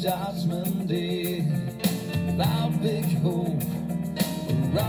judgment day. Without big hope, we're